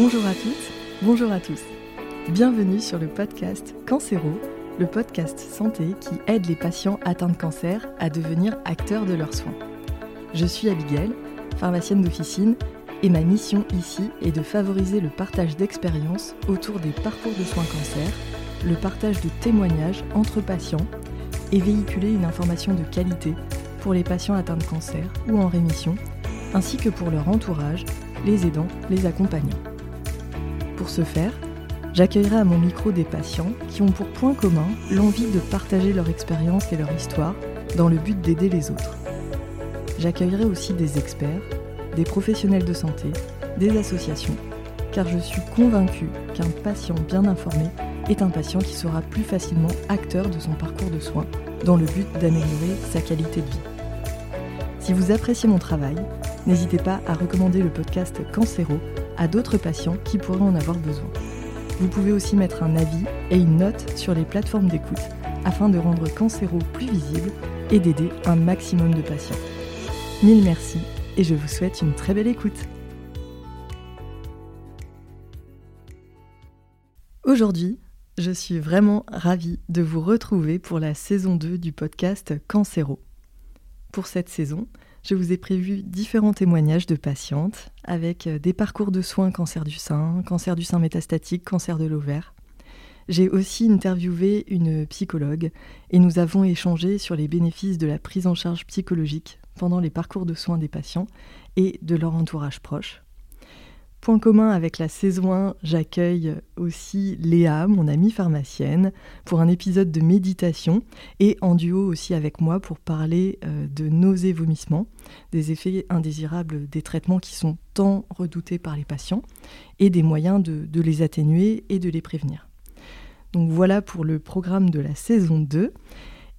Bonjour à toutes, bonjour à tous. Bienvenue sur le podcast Cancéro, le podcast santé qui aide les patients atteints de cancer à devenir acteurs de leurs soins. Je suis Abigail, pharmacienne d'officine, et ma mission ici est de favoriser le partage d'expériences autour des parcours de soins cancer, le partage de témoignages entre patients et véhiculer une information de qualité pour les patients atteints de cancer ou en rémission, ainsi que pour leur entourage, les aidants, les accompagnants. Pour ce faire, j'accueillerai à mon micro des patients qui ont pour point commun l'envie de partager leur expérience et leur histoire dans le but d'aider les autres. J'accueillerai aussi des experts, des professionnels de santé, des associations, car je suis convaincue qu'un patient bien informé est un patient qui sera plus facilement acteur de son parcours de soins dans le but d'améliorer sa qualité de vie. Si vous appréciez mon travail, n'hésitez pas à recommander le podcast Cancéro à d'autres patients qui pourraient en avoir besoin. Vous pouvez aussi mettre un avis et une note sur les plateformes d'écoute afin de rendre Cancéro plus visible et d'aider un maximum de patients. Mille merci et je vous souhaite une très belle écoute. Aujourd'hui, je suis vraiment ravie de vous retrouver pour la saison 2 du podcast Cancéro. Pour cette saison, je vous ai prévu différents témoignages de patientes avec euh, des parcours de soins cancer du sein, cancer du sein métastatique, cancer de l'ovaire. J'ai aussi interviewé une psychologue et nous avons échangé sur les bénéfices de la prise en charge psychologique pendant les parcours de soins des patients et de leur entourage proche. Point commun avec la saison 1, j'accueille aussi Léa, mon amie pharmacienne, pour un épisode de méditation et en duo aussi avec moi pour parler euh, de nausées vomissements, des effets indésirables des traitements qui sont tant redoutés par les patients et des moyens de, de les atténuer et de les prévenir. Donc voilà pour le programme de la saison 2.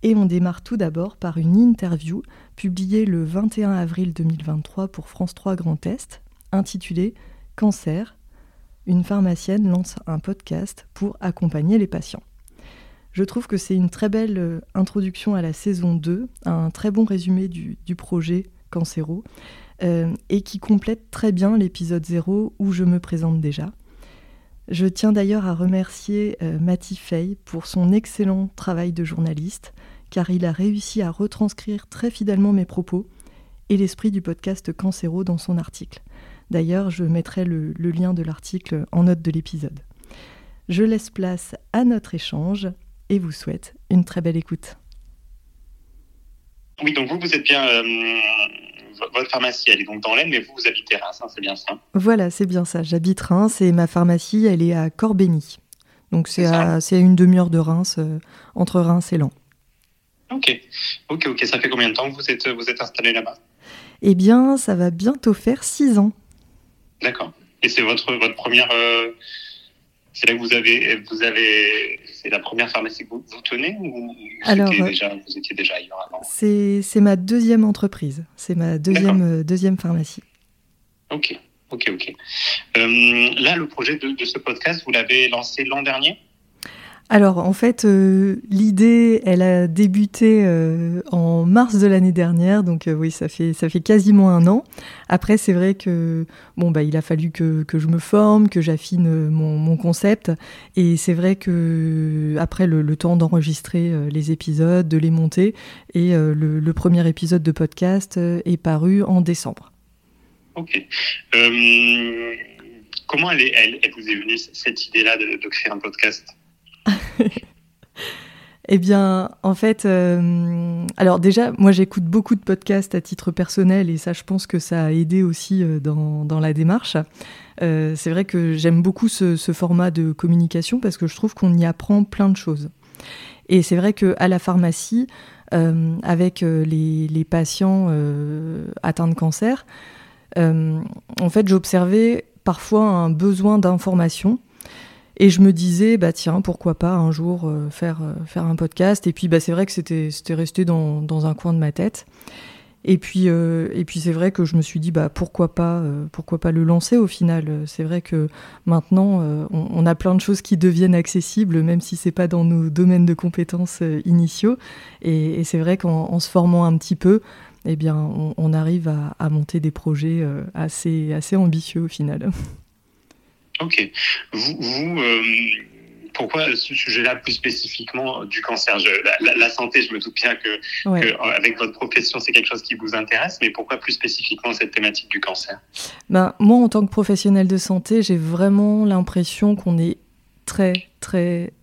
Et on démarre tout d'abord par une interview publiée le 21 avril 2023 pour France 3 Grand Est, intitulée Cancer, une pharmacienne lance un podcast pour accompagner les patients. Je trouve que c'est une très belle euh, introduction à la saison 2, un très bon résumé du, projet Cancero, euh, et qui complète très bien l'épisode 0 où je me présente déjà. Je tiens d'ailleurs à remercier euh, Matty Fay pour son excellent travail de journaliste, car il a réussi à retranscrire très fidèlement mes propos et l'esprit du podcast Cancero dans son article. D'ailleurs, je mettrai le, lien de l'article en note de l'épisode. Je laisse place à notre échange et vous souhaite une très belle écoute. Oui, donc vous, vous êtes bien. Euh, votre pharmacie, elle est donc dans l'Aisne, mais vous, vous habitez Reims, hein, c'est bien ça? Voilà, c'est bien ça. J'habite Reims et ma pharmacie, elle est à Corbeny. Donc c'est à, une demi-heure de Reims, euh, entre Reims et Lens. Ok, ok, ok. Ça fait combien de temps que vous êtes, vous êtes installé là-bas? Eh bien, ça va bientôt faire six ans. D'accord. Et c'est votre, votre première. Euh, c'est là que vous avez. Vous avez c'est la première pharmacie que vous, tenez ou Alors, déjà, vous étiez déjà ailleurs avant C'est ma deuxième entreprise. C'est ma deuxième, euh, deuxième pharmacie. Ok, ok, ok. Euh, là, le projet de, de ce podcast, vous l'avez lancé l'an dernier? Alors en fait, euh, l'idée, elle a débuté euh, en mars de l'année dernière, donc euh, oui, ça fait ça fait quasiment un an. Après, c'est vrai que bon bah il a fallu que, je me forme, que j'affine mon, concept, et c'est vrai que après le, temps d'enregistrer les épisodes, de les monter, et le, premier épisode de podcast est paru en décembre. Ok. comment elle, est, elle, elle, vous est venue cette idée-là de créer un podcast? Eh bien, en fait, euh, alors déjà, moi j'écoute beaucoup de podcasts à titre personnel et ça, je pense que ça a aidé aussi euh, dans, la démarche. Euh, c'est vrai que j'aime beaucoup ce, format de communication parce que je trouve qu'on y apprend plein de choses. Et c'est vrai qu'à la pharmacie, avec les, les patients atteints de cancer, en fait, j'observais parfois un besoin d'information et je me disais, bah tiens, pourquoi pas un jour euh, faire, euh, faire un podcast. Et puis bah, c'est vrai que c'était resté dans, dans, un coin de ma tête. Et puis, euh, et puis c'est vrai que je me suis dit, bah, pourquoi, pas, pourquoi pas le lancer au final C'est vrai que maintenant, on, a plein de choses qui deviennent accessibles, même si c'est pas dans nos domaines de compétences initiaux. Et, c'est vrai qu'en se formant un petit peu, eh bien, on, arrive à, à, monter des projets assez, assez ambitieux au final. Ok. Vous, vous pourquoi ce sujet-là plus spécifiquement du cancer la, santé, je me doute bien que, avec votre profession, c'est quelque chose qui vous intéresse, mais pourquoi plus spécifiquement cette thématique du cancer? Ben, Moi, en tant que professionnel de santé, j'ai vraiment l'impression qu'on est très, très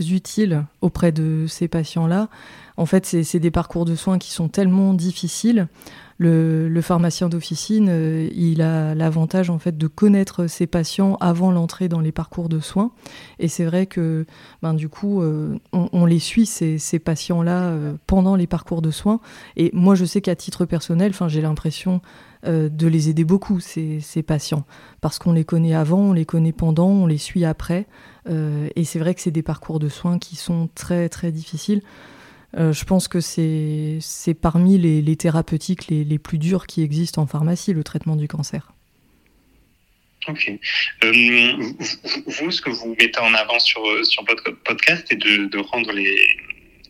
utile auprès de ces patients-là. En fait, c'est des parcours de soins qui sont tellement difficiles le, pharmacien d'officine, euh, il a l'avantage en fait de connaître ses patients avant l'entrée dans les parcours de soins. Et c'est vrai que ben, du coup, euh, on, les suit, ces, patients-là, euh, pendant les parcours de soins. Et moi, je sais qu'à titre personnel, j'ai l'impression de les aider beaucoup, ces, ces patients. Parce qu'on les connaît avant, on les connaît pendant, on les suit après. et c'est vrai que c'est des parcours de soins qui sont très, très difficiles. Euh, je pense que c'est parmi les, thérapeutiques les, plus dures qui existent en pharmacie, le traitement du cancer. Ok. Euh, vous, ce que vous mettez en avant sur, sur votre podcast, c'est de, rendre les,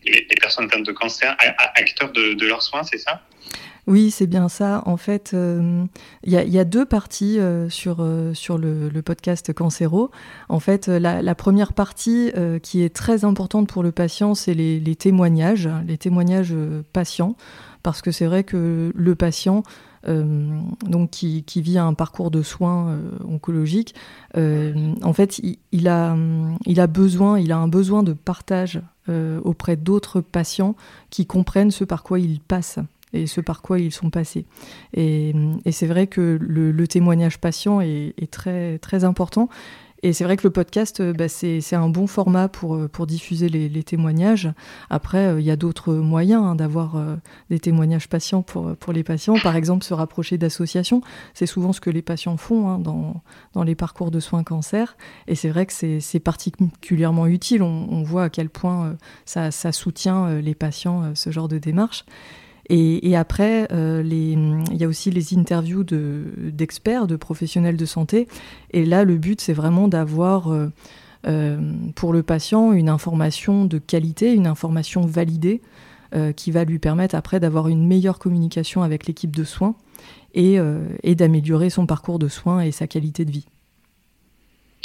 les, personnes atteintes de cancer acteurs de, de leurs soins, c'est ça? Oui, c'est bien ça. En fait, il euh, y, a deux parties euh, sur, euh, sur le, podcast Cancéro. En fait, la, première partie qui est très importante pour le patient, c'est les, témoignages, les témoignages patients, parce que c'est vrai que le patient, donc qui, vit un parcours de soins oncologiques, en fait, il, a, il a besoin, il a un besoin de partage auprès d'autres patients qui comprennent ce par quoi il passe et ce par quoi ils sont passés. Et, c'est vrai que le, témoignage patient est, très, très important. Et c'est vrai que le podcast, euh, bah, c'est un bon format pour, euh, pour diffuser les, témoignages. Après, euh, il y a d'autres moyens hein, d'avoir des témoignages patients pour, pour les patients. Par exemple, se rapprocher d'associations. C'est souvent ce que les patients font hein, dans, dans les parcours de soins cancer. Et c'est vrai que c'est particulièrement utile. On, voit à quel point ça, ça soutient les patients, ce genre de démarche. Et, après, euh, il y a aussi les interviews d'experts, de, professionnels de santé. Et là, le but, c'est vraiment d'avoir euh, euh, pour le patient une information de qualité, une information validée, qui va lui permettre après d'avoir une meilleure communication avec l'équipe de soins et d'améliorer son parcours de soins et sa qualité de vie.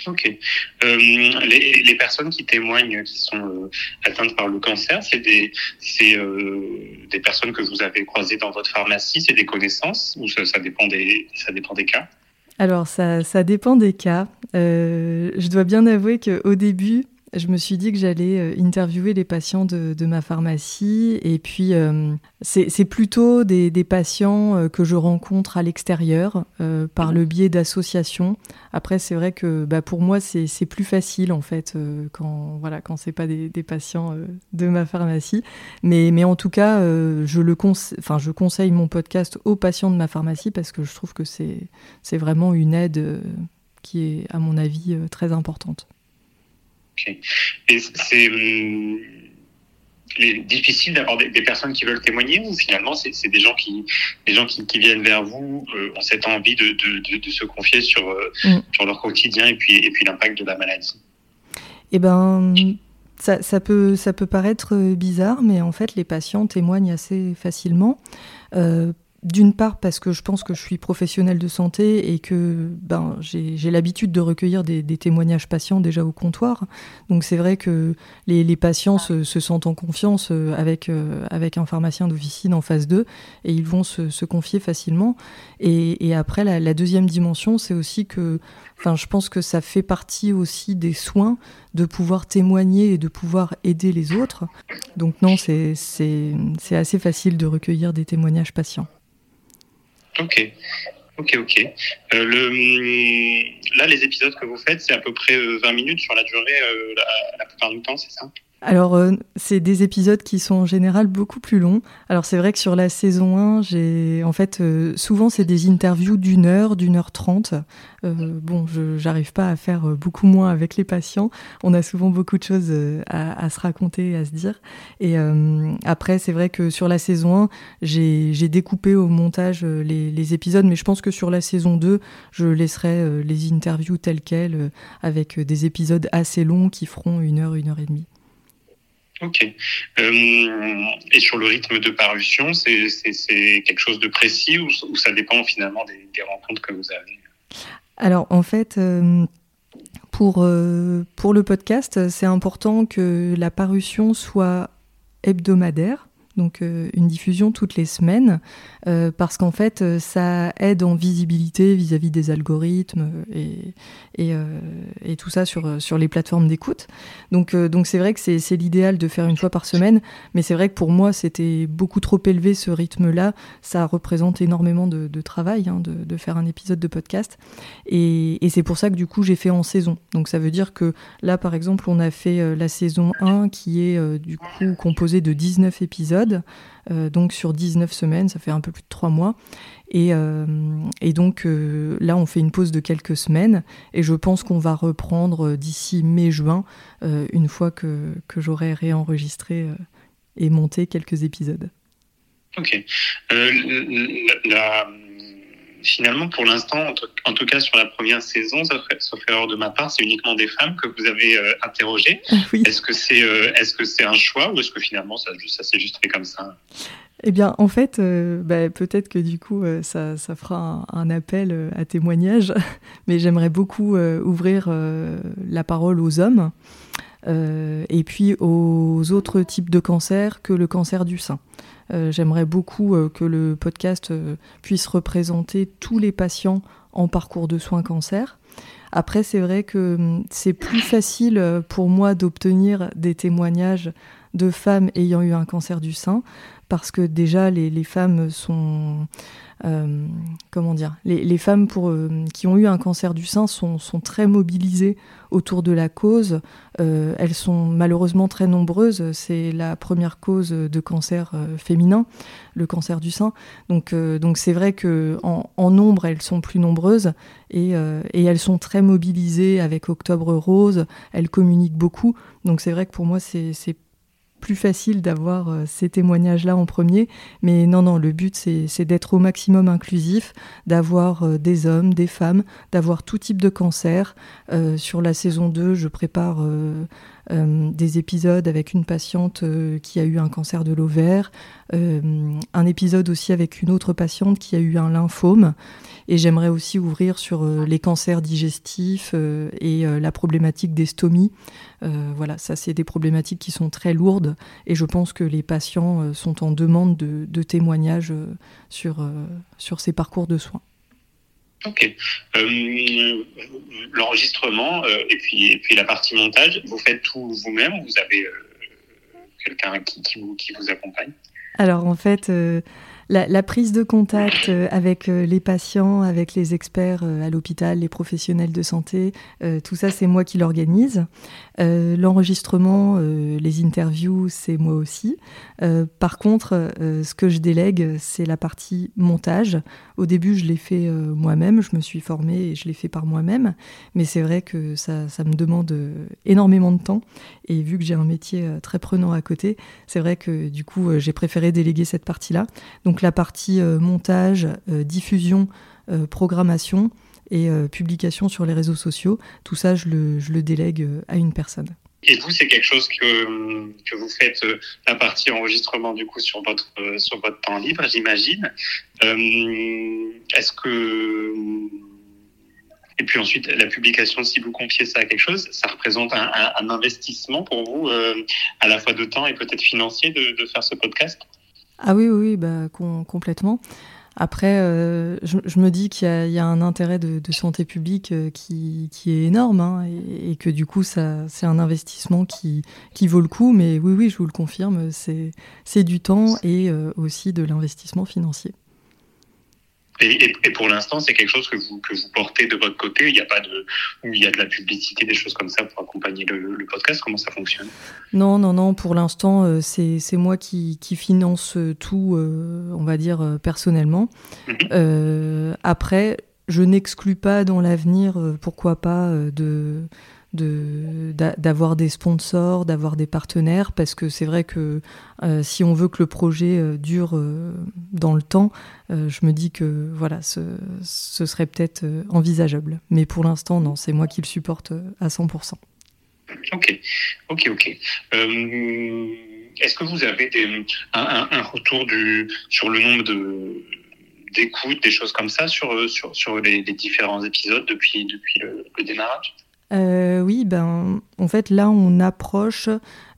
Ok. Euh, les, personnes qui témoignent, qui sont euh, atteintes par le cancer, c'est des, euh, des personnes que vous avez croisées dans votre pharmacie, c'est des connaissances ou ça, dépend, des, ça dépend des cas? Alors, ça, ça dépend des cas. je dois bien avouer qu'au début, je me suis dit que j'allais euh, interviewer les patients de, ma pharmacie. Et puis, euh, c'est plutôt des, patients euh, que je rencontre à l'extérieur par le biais d'associations. Après, c'est vrai que bah, pour moi, c'est plus facile, en fait, quand, voilà, quand ce pas des, patients de ma pharmacie. Mais, mais en tout cas, je, le enfin, je conseille mon podcast aux patients de ma pharmacie parce que je trouve que c'est vraiment une aide qui est, à mon avis, très importante. Et c'est hum, difficile d'avoir des, personnes qui veulent témoigner ou finalement c'est des gens qui des gens qui, viennent vers vous euh, ont cette envie de, de, se confier sur euh, mm. sur leur quotidien et puis et puis l'impact de la maladie? Eh ben ça, ça, peut, ça peut paraître bizarre, mais en fait, les patients témoignent assez facilement. Euh, d'une part parce que je pense que je suis professionnelle de santé et que ben, j'ai l'habitude de recueillir des, témoignages patients déjà au comptoir. Donc c'est vrai que les, patients se, sentent en confiance euh, avec, euh, avec un pharmacien d'officine en phase 2 et ils vont se, confier facilement. Et, après, la, deuxième dimension, c'est aussi que enfin, je pense que ça fait partie aussi des soins de pouvoir témoigner et de pouvoir aider les autres. Donc non, c'est assez facile de recueillir des témoignages patients. Ok. Ok, ok. Euh, le, là, les épisodes que vous faites, c'est à peu près 20 euh, minutes sur la durée euh, la, plupart du temps, c'est ça? Alors, c'est des épisodes qui sont en général beaucoup plus longs. Alors, c'est vrai que sur la saison 1, j'ai. En fait, souvent, c'est des interviews d'une heure, d'une heure trente. bon, je n'arrive pas à faire beaucoup moins avec les patients. On a souvent beaucoup de choses à, se raconter, à se dire. Et après, c'est vrai que sur la saison 1, j'ai découpé au montage les, les, épisodes, mais je pense que sur la saison 2, je laisserai les interviews telles quelles, avec des épisodes assez longs qui feront une heure, une heure et demie. Ok. Euh, et sur le rythme de parution, c'est quelque chose de précis ou, ça dépend finalement des, rencontres que vous avez Alors en fait, euh, pour, pour le podcast, c'est important que la parution soit hebdomadaire donc euh, une diffusion toutes les semaines, euh, parce qu'en fait, euh, ça aide en visibilité vis-à-vis des algorithmes et, et, tout ça sur, sur les plateformes d'écoute. Donc c'est vrai que c'est l'idéal de faire une fois par semaine, mais c'est vrai que pour moi, c'était beaucoup trop élevé ce rythme-là. Ça représente énormément de, travail hein, de, de, faire un épisode de podcast. Et, et c'est pour ça que du coup, j'ai fait en saison. Donc ça veut dire que là, par exemple, on a fait la saison 1 qui est du coup composée de 19 épisodes euh, donc sur 19 semaines, ça fait un peu plus de 3 mois. Et, euh, donc euh, là, on fait une pause de quelques semaines et je pense qu'on va reprendre d'ici mai-juin, une fois que, que j'aurai réenregistré et monté quelques épisodes. Ok. la finalement, pour l'instant, en, tout cas sur la première saison, sauf, erreur de ma part, c'est uniquement des femmes que vous avez euh, interrogées. Ah est-ce que c'est euh, est-ce que c'est un choix ou est-ce que finalement ça, ça s'est juste fait comme ça? Eh bien, en fait, euh, bah, peut-être que du coup, ça, ça, fera un, appel à témoignage, mais j'aimerais beaucoup ouvrir la parole aux hommes et puis aux autres types de cancers que le cancer du sein. Euh, j'aimerais beaucoup euh, que le podcast euh, puisse représenter tous les patients en parcours de soins cancer. Après, c'est vrai que hum, c'est plus facile pour moi d'obtenir des témoignages de femmes ayant eu un cancer du sein, parce que déjà les, femmes sont... comment dire les, femmes pour, qui ont eu un cancer du sein sont, très mobilisées autour de la cause. Euh, elles sont malheureusement très nombreuses. C'est la première cause de cancer euh, féminin, le cancer du sein. Donc, euh, donc c'est vrai que en, nombre, elles sont plus nombreuses et, et, elles sont très mobilisées avec Octobre Rose. Elles communiquent beaucoup. Donc c'est vrai que pour moi, c'est plus facile d'avoir euh, ces témoignages-là en premier. Mais non, non, le but, c'est d'être au maximum inclusif, d'avoir euh, des hommes, des femmes, d'avoir tout type de cancer. Euh, sur la saison 2, je prépare des épisodes avec une patiente qui a eu un cancer de l'ovaire, un épisode aussi avec une autre patiente qui a eu un lymphome. Et j'aimerais aussi ouvrir sur les cancers digestifs et la problématique des stomies. voilà, ça c'est des problématiques qui sont très lourdes et je pense que les patients sont en demande de, témoignages sur, sur ces parcours de soins. Ok. L'enregistrement et, puis, et puis la partie montage, vous faites tout vous-même ou vous avez quelqu'un qui, qui, vous, qui vous accompagne? Alors en fait, la, prise de contact euh, avec euh, les patients, avec les experts euh, à l'hôpital, les professionnels de santé, tout ça, c'est moi qui l'organise. L'enregistrement, les interviews, c'est moi aussi. par contre, ce que je délègue, c'est la partie montage. Au début, je l'ai fait moi-même, je me suis formée et je l'ai fait par moi-même. Mais c'est vrai que ça, me demande énormément de temps. Et vu que j'ai un métier très prenant à côté, c'est vrai que du coup, j'ai préféré déléguer cette partie-là. Donc la partie euh, montage, euh, diffusion, euh, programmation et publication sur les réseaux sociaux, tout ça, je le, délègue à une personne. Et vous, c'est quelque chose que, que vous faites, la partie enregistrement, du coup, sur votre, sur votre temps libre, j'imagine. Est-ce que. Et puis ensuite, la publication, si vous confiez ça à quelque chose, ça représente un, investissement pour vous, à la fois de temps et peut-être financier, de, de faire ce podcast? Ah oui, oui, bah, complètement. Après, euh, je, me dis qu'il y, a un intérêt de, santé publique euh, qui, est énorme hein, et, que du coup, c'est un investissement qui, vaut le coup. Mais oui, oui, je vous le confirme, c'est du temps et euh, aussi de l'investissement financier. Et, pour l'instant, c'est quelque chose que vous, que vous portez de votre côté. Il n'y a pas de, il y a de la publicité, des choses comme ça pour accompagner le, podcast. Comment ça fonctionne? Non, non, non. Pour l'instant, euh, c'est, moi qui, qui, finance tout, euh, on va dire euh, personnellement. Mhm. après, je n'exclus pas dans l'avenir, pourquoi pas, de d'avoir des sponsors, d'avoir des partenaires, parce que c'est vrai que euh, si on veut que le projet euh, dure euh, dans le temps, je me dis que voilà, ce, ce serait peut-être envisageable. Mais pour l'instant, non, c'est moi qui le supporte à 100%. Ok, ok, ok. Est-ce que vous avez des, un, retour du, sur le nombre d'écoutes, des choses comme ça sur, les, différents épisodes depuis le démarrage? Oui, ben, en fait, là, on approche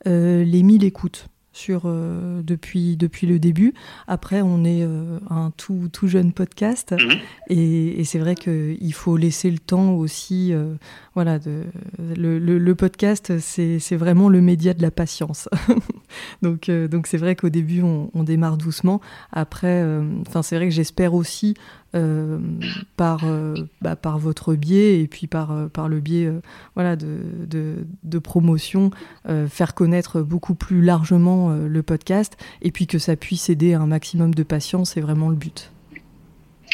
les 1000 écoutes sur, euh, depuis, depuis le début. Après, on est euh, un tout, tout jeune podcast mhm. et, c'est vrai qu'il faut laisser le temps aussi. Euh, voilà, de, le, le, podcast, c'est vraiment le média de la patience. donc donc c'est vrai qu'au début, on, on, démarre doucement. Après, enfin c'est vrai que j'espère aussi euh, par, euh, bah, par votre biais et puis par, euh, par le biais voilà, de, de, promotion, faire connaître beaucoup plus largement le podcast et puis que ça puisse aider un maximum de patients, c'est vraiment le but.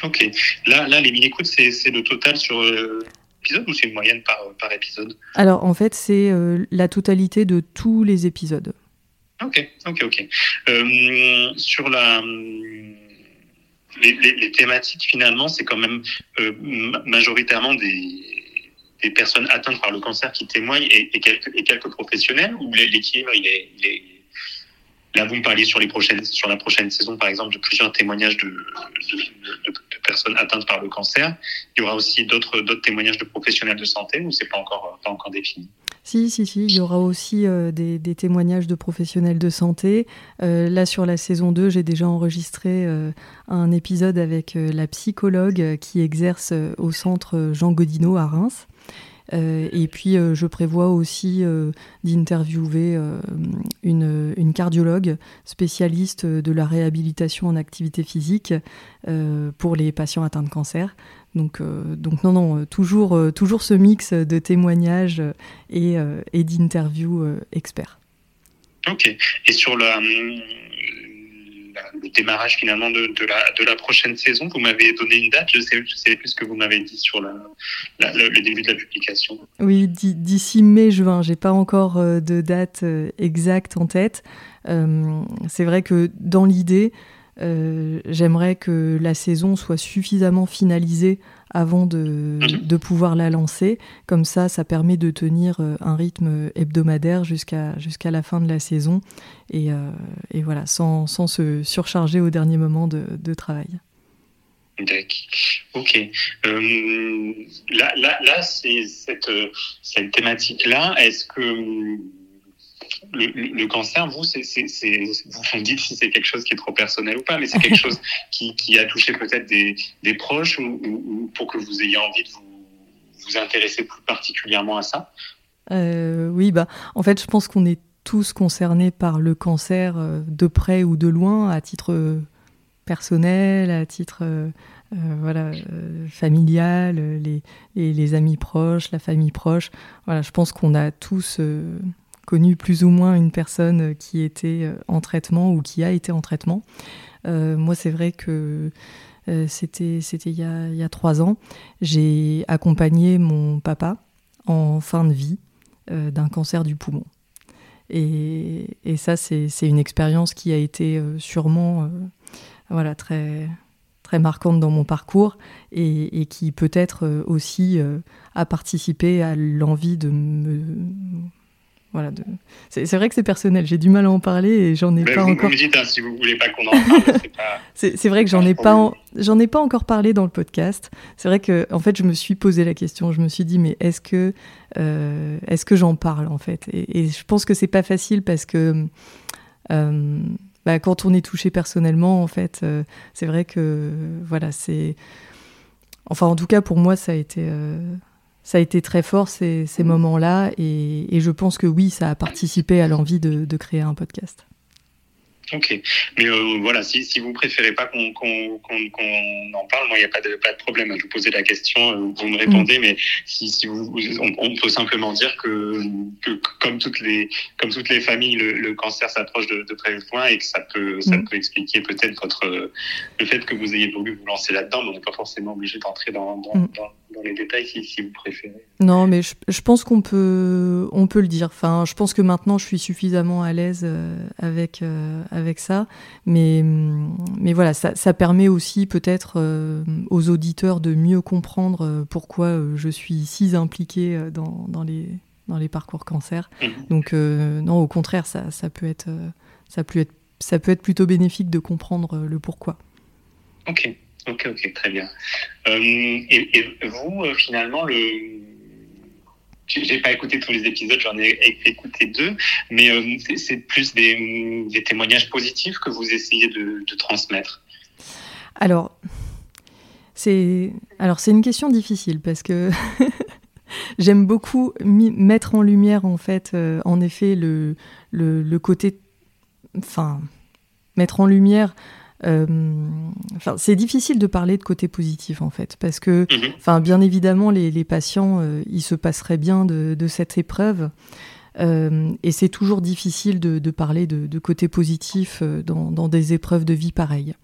Ok. Là, là les 1000 écoutes, c'est le total sur épisode ou c'est une moyenne par, par épisode? Alors en fait, c'est la totalité de tous les épisodes. Ok, ok, ok. sur la les, thématiques, finalement, c'est quand même euh, majoritairement des, personnes atteintes par le cancer qui témoignent et, quelques, professionnels, ou l'équilibre, il est, Là, vous me parliez sur, la prochaine saison, par exemple, de plusieurs témoignages de, personnes atteintes par le cancer. Il y aura aussi d'autres témoignages de professionnels de santé ou c'est pas encore, pas encore défini si, si, si, il y aura aussi euh, des, témoignages de professionnels de santé. Euh, là, sur la saison 2, j'ai déjà enregistré euh, un épisode avec la psychologue qui exerce au centre Jean Godino à Reims. et puis, je prévois aussi d'interviewer une, une, cardiologue spécialiste de la réhabilitation en activité physique pour les patients atteints de cancer. Donc, euh, donc non, non, euh, toujours, euh, toujours ce mix de témoignages et, et d'interviews experts. Ok. Et sur le démarrage finalement de, de, la, de la prochaine saison, vous m'avez donné une date, je sais, je sais plus ce que vous m'avez dit sur la, le, début de la publication. Oui, d'ici mai-juin, j'ai pas encore de date exacte en tête. C'est vrai que dans l'idée, euh, j'aimerais que la saison soit suffisamment finalisée avant de, mhm. pouvoir la lancer. Comme ça, ça permet de tenir euh, un rythme hebdomadaire jusqu'à jusqu'à la fin de la saison et, euh, voilà, sans, se surcharger au dernier moment de, travail. D'accord. Ok. là, là, là c'est cette, cette thématique-là. Est-ce que le, cancer, vous, c'est, vous me dites si c'est quelque chose qui est trop personnel ou pas, mais c'est quelque chose qui, a touché peut-être des, proches ou, pour que vous ayez envie de vous, vous intéresser plus particulièrement à ça? Euh, Oui, bah, en fait, je pense qu'on est tous concernés par le cancer euh, de près ou de loin, à titre euh, personnel, à titre voilà, familial, les, les, amis proches, la famille proche. Voilà, je pense qu'on a tous connu plus ou moins une personne euh, qui était euh, en traitement ou qui a été en traitement. Euh, moi, c'est vrai que c'était il, y a trois ans. J'ai accompagné mon papa en fin de vie d'un cancer du poumon. Et, ça, c'est une expérience qui a été sûrement voilà, très, très marquante dans mon parcours et, et qui peut-être aussi a participé à l'envie de me voilà, c'est, vrai que c'est personnel, j'ai du mal à en parler et j'en ai pas encore. Vous dites, hein, si vous voulez pas qu'on en parle, c'est, vrai que j'en ai pas, j'en ai pas encore parlé dans le podcast. C'est vrai que, en fait, je me suis posé la question. Je me suis dit, mais est-ce que, euh, est-ce que j'en parle en fait? Et, je pense que c'est pas facile parce que. Euh, bah, quand on est touché personnellement, en fait, euh, c'est vrai que voilà, c'est. Enfin, en tout cas, pour moi, ça a été ça a été très fort ces, ces moments-là et, et, je pense que oui, ça a participé à l'envie de, de créer un podcast. Ok, mais euh, voilà, si, si vous préférez pas qu'on en parle, moi il n'y a pas de, pas de problème à vous poser la question, euh, vous me répondez, mm. mais si, si vous, on, peut simplement dire que, que, comme toutes les comme toutes les familles, le, cancer s'approche de, de, de loin et que ça peut ça mm. peut expliquer peut-être votre le fait que vous ayez voulu vous lancer là-dedans, mais on n'est pas forcément obligé d'entrer dans, dans, mm. dans, dans, les détails si, si vous préférez. Non, mais je, je pense qu'on peut on peut le dire. Enfin, je pense que maintenant je suis suffisamment à l'aise euh, avec avec ça. Mais, mais voilà, ça, permet aussi peut-être euh, aux auditeurs de mieux comprendre euh, pourquoi euh, je suis si impliquée dans, dans, les, dans les parcours cancer. Mhm. Donc non, au contraire, ça, ça, peut être, ça, peut être, ça peut être plutôt bénéfique de comprendre le pourquoi. Ok, ok, ok, très bien. et, et, vous, finalement, le j'ai pas écouté tous les épisodes, j'en ai écouté deux, mais euh, c'est plus des, témoignages positifs que vous essayez de, transmettre. Alors, c'est alors c'est une question difficile parce que j'aime beaucoup mettre en lumière en fait, euh, en effet le, le, côté, enfin mettre en lumière euh, enfin, c'est difficile de parler de côté positif en fait, parce que, mhm. enfin, bien évidemment, les, patients, euh, ils se passeraient bien de, cette épreuve. Euh, et c'est toujours difficile de, parler de, côté positif dans, des épreuves de vie pareilles.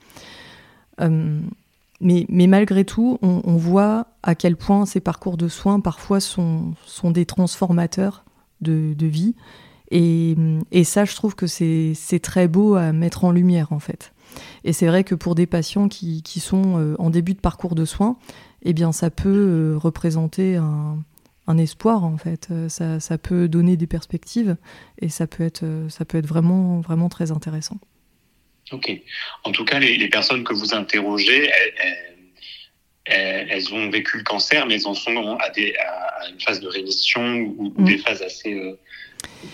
mais, mais, malgré tout, on, voit à quel point ces parcours de soins parfois sont, sont des transformateurs de, vie. Et, et, ça, je trouve que c'est très beau à mettre en lumière en fait. Et c'est vrai que pour des patients qui, qui, sont euh, en début de parcours de soins, eh bien, ça peut euh, représenter un, un, espoir, en fait. Euh, ça, ça, peut donner des perspectives et ça peut être, ça peut être vraiment, vraiment très intéressant. Ok. En tout cas, les, les personnes que vous interrogez, elles, elles, ont vécu le cancer, mais elles en sont à, des, à une phase de rémission ou, mm. des phases assez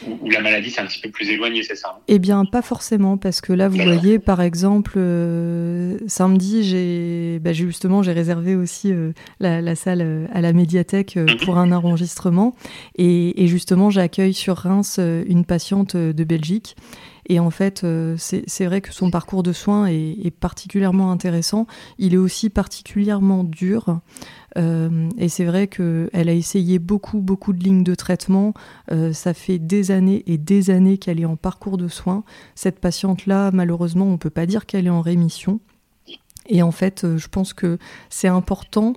où la maladie c'est un petit peu plus éloigné, c'est ça hein? Eh bien, pas forcément, parce que là, vous voyez, par exemple, euh, samedi, j'ai bah, justement j'ai réservé aussi euh, la, salle euh, à la médiathèque mhm. pour un enregistrement, et, justement, j'accueille sur Reims une patiente de Belgique. Et en fait, c'est vrai que son parcours de soins est, particulièrement intéressant. Il est aussi particulièrement dur. Euh, et c'est vrai qu'elle a essayé beaucoup, beaucoup de lignes de traitement. Euh, ça fait des années et des années qu'elle est en parcours de soins. Cette patiente-là, malheureusement, on ne peut pas dire qu'elle est en rémission. Et en fait, euh, je pense que c'est important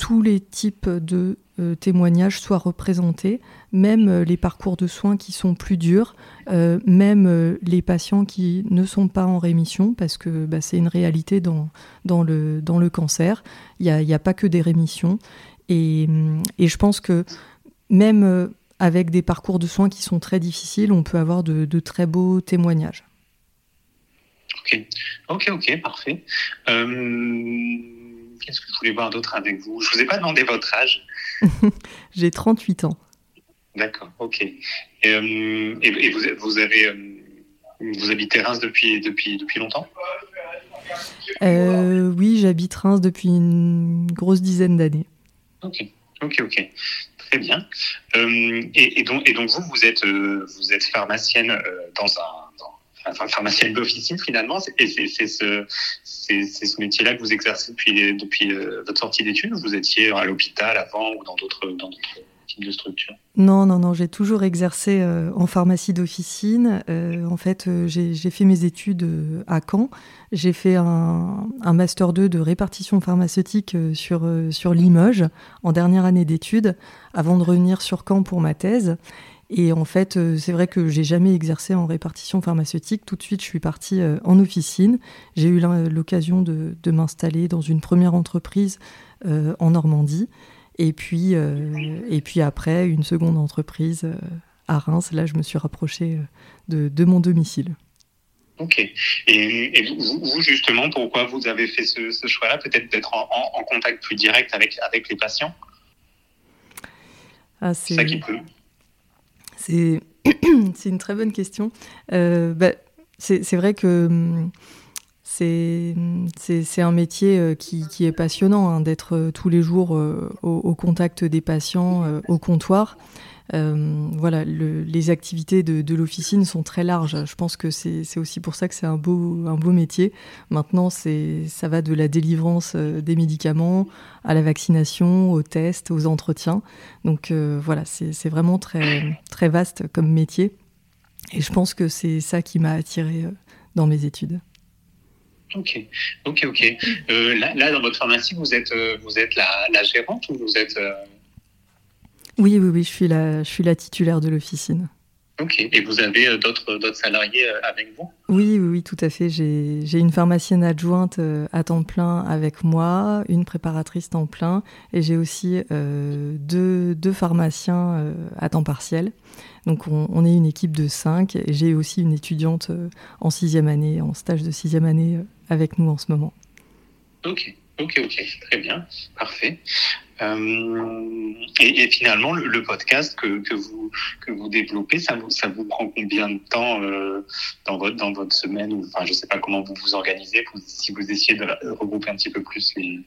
tous les types de euh, témoignages soient représentés, même euh, les parcours de soins qui sont plus durs, euh, même les patients qui ne sont pas en rémission, parce que bah, c'est une réalité dans, le, cancer. Il n'y a, pas que des rémissions. Et, je pense que même avec des parcours de soins qui sont très difficiles, on peut avoir de, de très beaux témoignages. Ok, ok, ok, parfait. Qu'est-ce que je voulais voir d'autre avec vous? Je ne vous ai pas demandé votre âge. J'ai 38 ans. D'accord, ok. Et, euh, vous, avez, euh, vous habitez Reims depuis, depuis, depuis longtemps? Euh, Oui, j'habite Reims depuis une grosse dizaine d'années. Ok, ok, ok. Très bien. Et, donc, et donc vous, vous êtes, vous êtes pharmacienne dans un enfin, pharmacienne d'officine finalement. Et c'est ce, métier-là que vous exercez depuis, euh, votre sortie d'études Vous étiez à l'hôpital avant ou dans d'autres types de structures? Non, non, non, j'ai toujours exercé euh, en pharmacie d'officine. Euh, en fait, j'ai fait mes études à Caen. J'ai fait un, Master 2 de répartition pharmaceutique sur Limoges en dernière année d'études avant de revenir sur Caen pour ma thèse. Et en fait, euh, c'est vrai que j'ai jamais exercé en répartition pharmaceutique. Tout de suite, je suis partie euh, en officine. J'ai eu l'occasion de, m'installer dans une première entreprise euh, en Normandie. Et puis, et puis après, une seconde entreprise à Reims. Là, je me suis rapprochée de, mon domicile. Ok. Et, vous, justement, pourquoi vous avez fait ce, choix-là? Peut-être d'être en, contact plus direct avec, avec les patients? Ah, C'est ça qui peut. C'est une très bonne question. Euh, bah, c'est vrai que hum, c'est un métier euh, qui, est passionnant hein, d'être euh, tous les jours au, contact des patients, au comptoir. Euh, voilà, les activités de, l'officine sont très larges. Je pense que c'est aussi pour ça que c'est un beau, un beau métier. Maintenant, ça va de la délivrance euh, des médicaments à la vaccination, aux tests, aux entretiens. Donc euh, voilà, c'est vraiment très, très vaste comme métier. Et je pense que c'est ça qui m'a attiré dans mes études. Ok, ok, ok. là, dans votre pharmacie, vous êtes, vous êtes la, la gérante ou vous êtes oui, oui, oui, je suis la, je suis la titulaire de l'officine. Ok, et vous avez euh, d'autres, salariés euh, avec vous? Oui, oui, oui, tout à fait. J'ai, j'ai une pharmacienne adjointe euh, à temps plein avec moi, une préparatrice temps plein, et j'ai aussi deux, deux, pharmaciens à temps partiel. Donc on, on, est une équipe de cinq, et j'ai aussi une étudiante en sixième année, en stage de sixième année avec nous en ce moment. Ok, Ok, ok, très bien, parfait. Euh, et, finalement, le, podcast que, que, vous que vous développez, ça vous ça vous prend combien de temps euh, dans votre dans votre semaine enfin je sais pas comment vous vous organisez si vous essayez de regrouper un petit peu plus les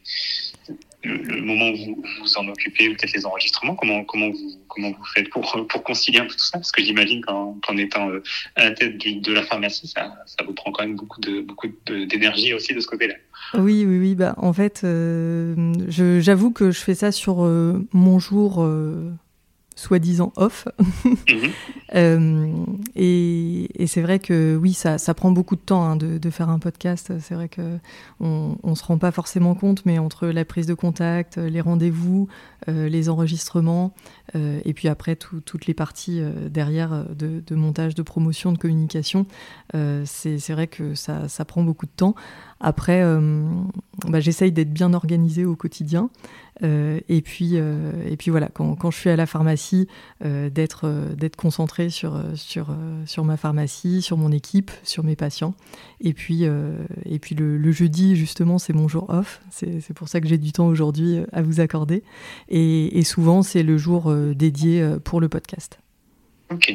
le, moment où vous vous en occupez ou peut-être les enregistrements comment comment vous comment vous faites pour pour concilier un peu tout ça? Parce que j'imagine qu'en qu'en étant euh, à la tête du, de la pharmacie ça ça vous prend quand même beaucoup de beaucoup d'énergie aussi de ce côté-là. Oui oui oui bah en fait euh, j'avoue que je fais ça sur euh, mon jour euh, soi-disant off. Mhm. euh, et, et c'est vrai que oui, ça, ça, prend beaucoup de temps hein, de, de, faire un podcast. C'est vrai qu'on ne se rend pas forcément compte, mais entre la prise de contact, les rendez-vous, euh, les enregistrements, euh, et puis après tout, toutes les parties derrière de, de, montage, de promotion, de communication, c'est vrai que ça, ça, prend beaucoup de temps. Après, bah, j'essaye d'être bien organisée au quotidien. Euh, et, puis, euh, et puis voilà, quand, quand, je suis à la pharmacie, euh, d'être d'être concentré sur, sur, sur ma pharmacie, sur mon équipe, sur mes patients. Et puis, et puis le, jeudi, justement, c'est mon jour off. C'est pour ça que j'ai du temps aujourd'hui à vous accorder. Et souvent, c'est le jour dédié pour le podcast. Ok,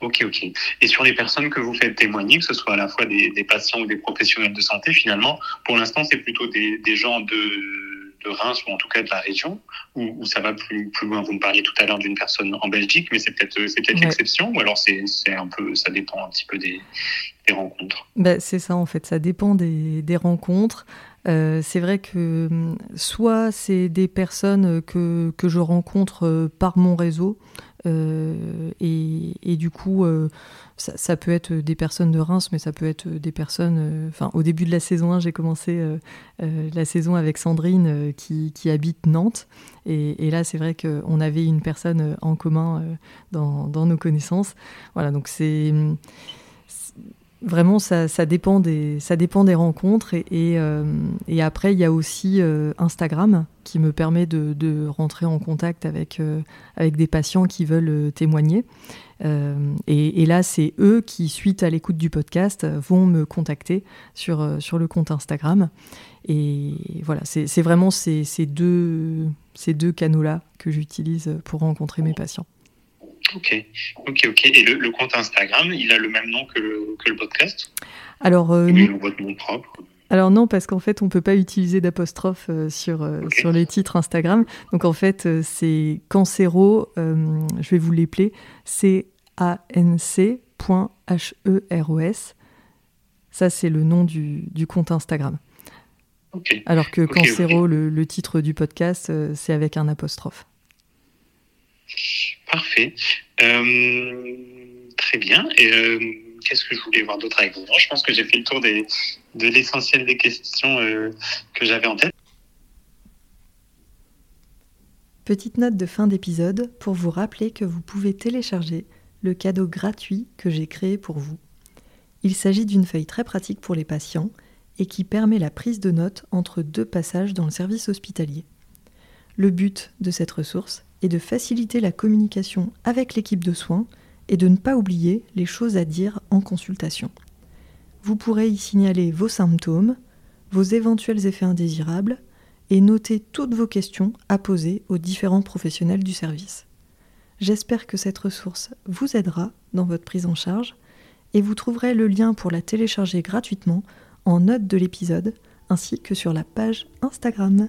ok, ok. Et sur les personnes que vous faites témoigner, que ce soit à la fois des, des patients ou des professionnels de santé, finalement, pour l'instant, c'est plutôt des, des gens de de Reims ou en tout cas de la région ou, ça va plus, plus loin? Vous me parliez tout à l'heure d'une personne en Belgique, mais c'est peut-être peut-être l'exception ou alors c'est un peu ça dépend un petit peu des, des rencontres? Ben, c'est ça en fait, ça dépend des, rencontres. Euh, c'est vrai que soit c'est des personnes que, que je rencontre euh, par mon réseau, euh, et, du coup, euh, ça, peut être des personnes de Reims, mais ça peut être des personnes. Euh, enfin, au début de la saison 1, j'ai commencé la saison avec Sandrine qui, habite Nantes. Et, et là, c'est vrai qu'on avait une personne en commun dans, dans, nos connaissances. Voilà, donc c'est Vraiment, ça, ça, dépend des, ça dépend des rencontres. Et, et, euh, et après, il y a aussi euh, Instagram qui me permet de, de, rentrer en contact avec, euh, avec des patients qui veulent témoigner. Et, et, là, c'est eux qui, suite à l'écoute du podcast, vont me contacter sur, sur le compte Instagram. Et voilà, c'est vraiment ces, ces deux, ces deux canaux-là que j'utilise pour rencontrer mes patients. Ok, ok, ok. Et le, le, compte Instagram, il a le même nom que le, que le podcast? Alors, euh, non. votre nom propre? Alors non, parce qu'en fait, on peut pas utiliser d'apostrophe euh, sur, euh, okay. sur les titres Instagram. Donc en fait, euh, c'est Cancero, euh, je vais vous l'épeler, C-A-N-C.H-E-R-O-S. Ça, c'est le nom du, du compte Instagram. Okay. Alors que okay, Cancero, le, le, titre du podcast, c'est avec un apostrophe. Parfait. Euh, très bien. Et euh, qu'est-ce que je voulais voir d'autre avec vous Je pense que j'ai fait le tour des, de l'essentiel des questions euh, que j'avais en tête. Petite note de fin d'épisode pour vous rappeler que vous pouvez télécharger le cadeau gratuit que j'ai créé pour vous. Il s'agit d'une feuille très pratique pour les patients et qui permet la prise de notes entre deux passages dans le service hospitalier. Le but de cette ressource est de faciliter la communication avec l'équipe de soins et de ne pas oublier les choses à dire en consultation. Vous pourrez y signaler vos symptômes, vos éventuels effets indésirables et noter toutes vos questions à poser aux différents professionnels du service. J'espère que cette ressource vous aidera dans votre prise en charge et vous trouverez le lien pour la télécharger gratuitement en note de l'épisode ainsi que sur la page Instagram.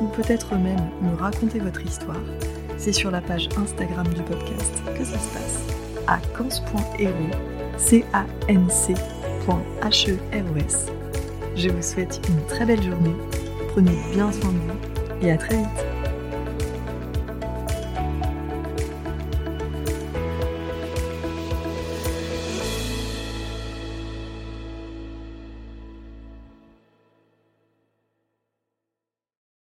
ou peut-être même me raconter votre histoire, c'est sur la page Instagram du podcast que ça se passe, à cans.hero, C-A-N-C.H-E-R-O-S. Je vous souhaite une très belle journée, prenez bien soin de vous et à très vite